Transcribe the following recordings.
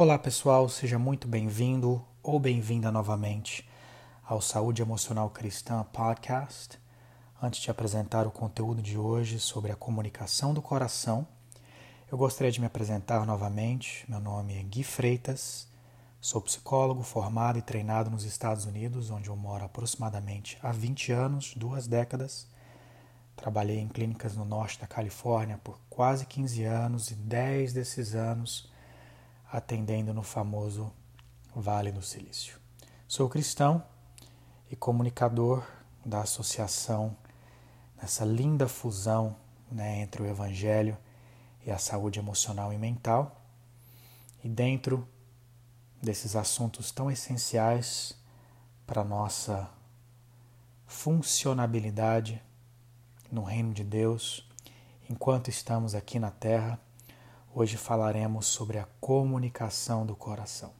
Olá pessoal, seja muito bem-vindo ou bem-vinda novamente ao Saúde Emocional Cristã Podcast. Antes de apresentar o conteúdo de hoje sobre a comunicação do coração, eu gostaria de me apresentar novamente. Meu nome é Gui Freitas, sou psicólogo formado e treinado nos Estados Unidos, onde eu moro aproximadamente há 20 anos, duas décadas. Trabalhei em clínicas no norte da Califórnia por quase 15 anos e 10 desses anos atendendo no famoso Vale do Silício. Sou cristão e comunicador da associação nessa linda fusão né, entre o Evangelho e a saúde emocional e mental. E dentro desses assuntos tão essenciais para a nossa funcionabilidade no reino de Deus, enquanto estamos aqui na Terra, Hoje falaremos sobre a comunicação do coração.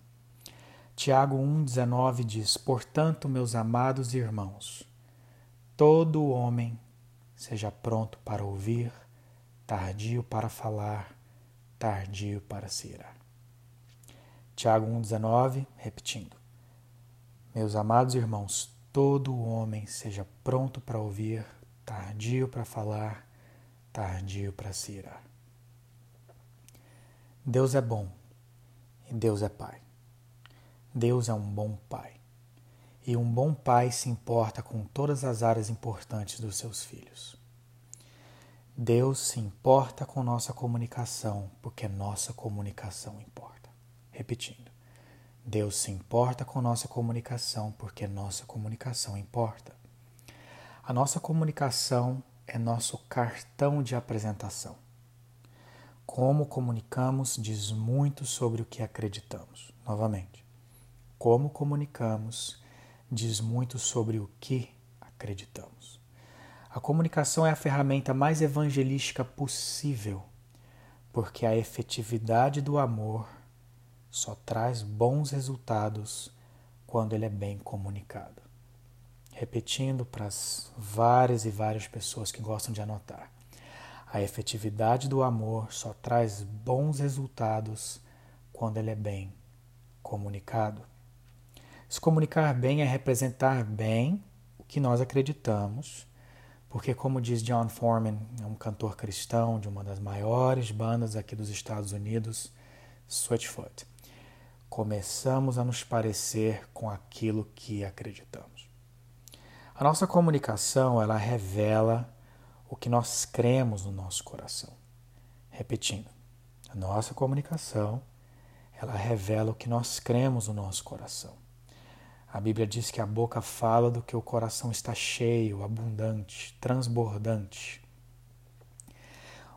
Tiago 1,19 diz: Portanto, meus amados irmãos, todo homem seja pronto para ouvir, tardio para falar, tardio para se irar. Tiago 1,19, repetindo: Meus amados irmãos, todo homem seja pronto para ouvir, tardio para falar, tardio para se irar. Deus é bom e Deus é Pai. Deus é um bom Pai. E um bom pai se importa com todas as áreas importantes dos seus filhos. Deus se importa com nossa comunicação, porque nossa comunicação importa. Repetindo. Deus se importa com nossa comunicação, porque nossa comunicação importa. A nossa comunicação é nosso cartão de apresentação. Como comunicamos diz muito sobre o que acreditamos. Novamente, como comunicamos diz muito sobre o que acreditamos. A comunicação é a ferramenta mais evangelística possível, porque a efetividade do amor só traz bons resultados quando ele é bem comunicado. Repetindo para as várias e várias pessoas que gostam de anotar. A efetividade do amor só traz bons resultados quando ele é bem comunicado. Se comunicar bem é representar bem o que nós acreditamos, porque, como diz John Foreman, é um cantor cristão de uma das maiores bandas aqui dos Estados Unidos, Switchfoot, começamos a nos parecer com aquilo que acreditamos. A nossa comunicação, ela revela o que nós cremos no nosso coração. Repetindo, a nossa comunicação, ela revela o que nós cremos no nosso coração. A Bíblia diz que a boca fala do que o coração está cheio, abundante, transbordante.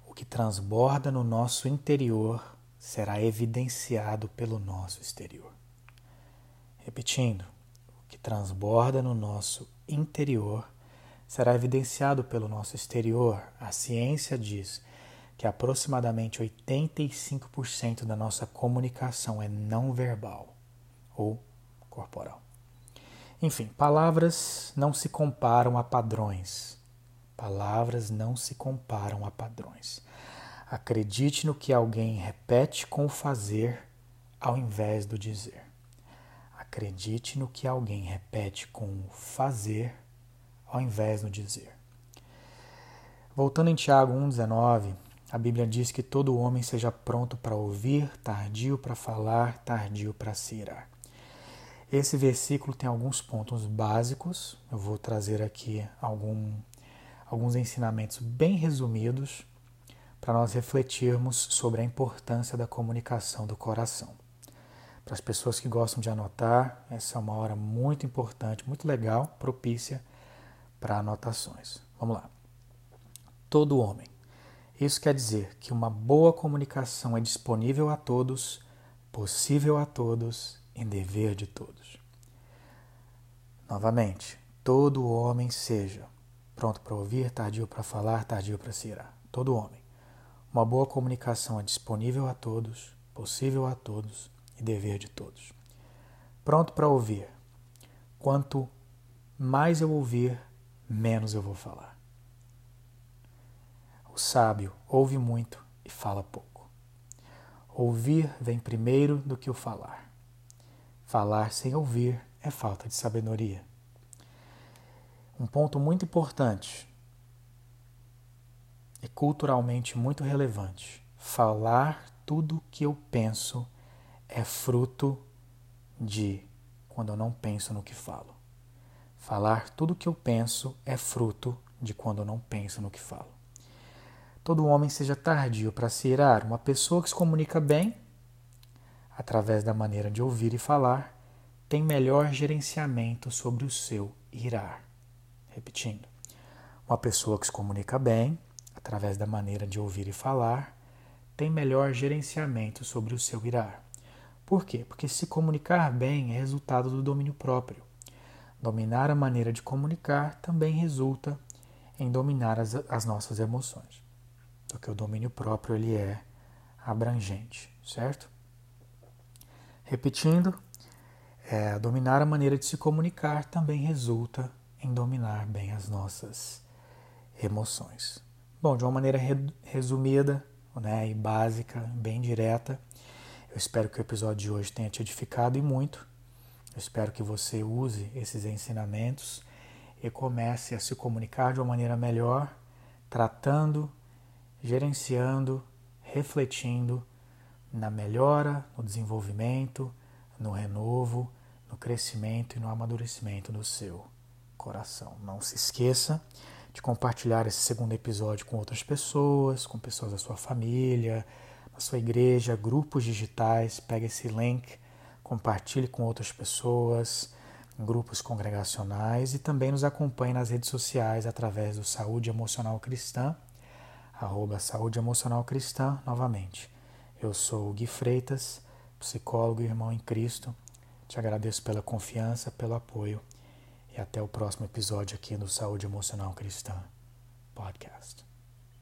O que transborda no nosso interior será evidenciado pelo nosso exterior. Repetindo, o que transborda no nosso interior será evidenciado pelo nosso exterior. A ciência diz que aproximadamente 85% da nossa comunicação é não verbal ou corporal. Enfim, palavras não se comparam a padrões. Palavras não se comparam a padrões. Acredite no que alguém repete com o fazer ao invés do dizer. Acredite no que alguém repete com o fazer ao invés do dizer. Voltando em Tiago 1,19, a Bíblia diz que todo homem seja pronto para ouvir, tardio para falar, tardio para se irar. Esse versículo tem alguns pontos básicos, eu vou trazer aqui algum, alguns ensinamentos bem resumidos para nós refletirmos sobre a importância da comunicação do coração. Para as pessoas que gostam de anotar, essa é uma hora muito importante, muito legal, propícia para anotações. Vamos lá. Todo homem. Isso quer dizer que uma boa comunicação é disponível a todos, possível a todos e dever de todos. Novamente, todo homem seja pronto para ouvir, tardio para falar, tardio para se irar. Todo homem. Uma boa comunicação é disponível a todos, possível a todos e dever de todos. Pronto para ouvir. Quanto mais eu ouvir, menos eu vou falar. O sábio ouve muito e fala pouco. Ouvir vem primeiro do que o falar. Falar sem ouvir é falta de sabedoria. Um ponto muito importante e culturalmente muito relevante. Falar tudo o que eu penso é fruto de quando eu não penso no que falo. Falar tudo o que eu penso é fruto de quando eu não penso no que falo. Todo homem seja tardio para se irar. Uma pessoa que se comunica bem, através da maneira de ouvir e falar, tem melhor gerenciamento sobre o seu irar. Repetindo. Uma pessoa que se comunica bem, através da maneira de ouvir e falar, tem melhor gerenciamento sobre o seu irar. Por quê? Porque se comunicar bem é resultado do domínio próprio. Dominar a maneira de comunicar também resulta em dominar as, as nossas emoções. Porque o domínio próprio ele é abrangente, certo? Repetindo, é, dominar a maneira de se comunicar também resulta em dominar bem as nossas emoções. Bom, de uma maneira resumida né, e básica, bem direta, eu espero que o episódio de hoje tenha te edificado e muito. Eu espero que você use esses ensinamentos e comece a se comunicar de uma maneira melhor, tratando, gerenciando, refletindo na melhora, no desenvolvimento, no renovo, no crescimento e no amadurecimento do seu coração. Não se esqueça de compartilhar esse segundo episódio com outras pessoas, com pessoas da sua família, na sua igreja, grupos digitais. Pegue esse link, compartilhe com outras pessoas, grupos congregacionais e também nos acompanhe nas redes sociais através do Saúde Emocional Cristã, arroba Saúde Emocional Cristã, novamente. Eu sou o Gui Freitas, psicólogo e irmão em Cristo. Te agradeço pela confiança, pelo apoio e até o próximo episódio aqui no Saúde Emocional Cristã Podcast.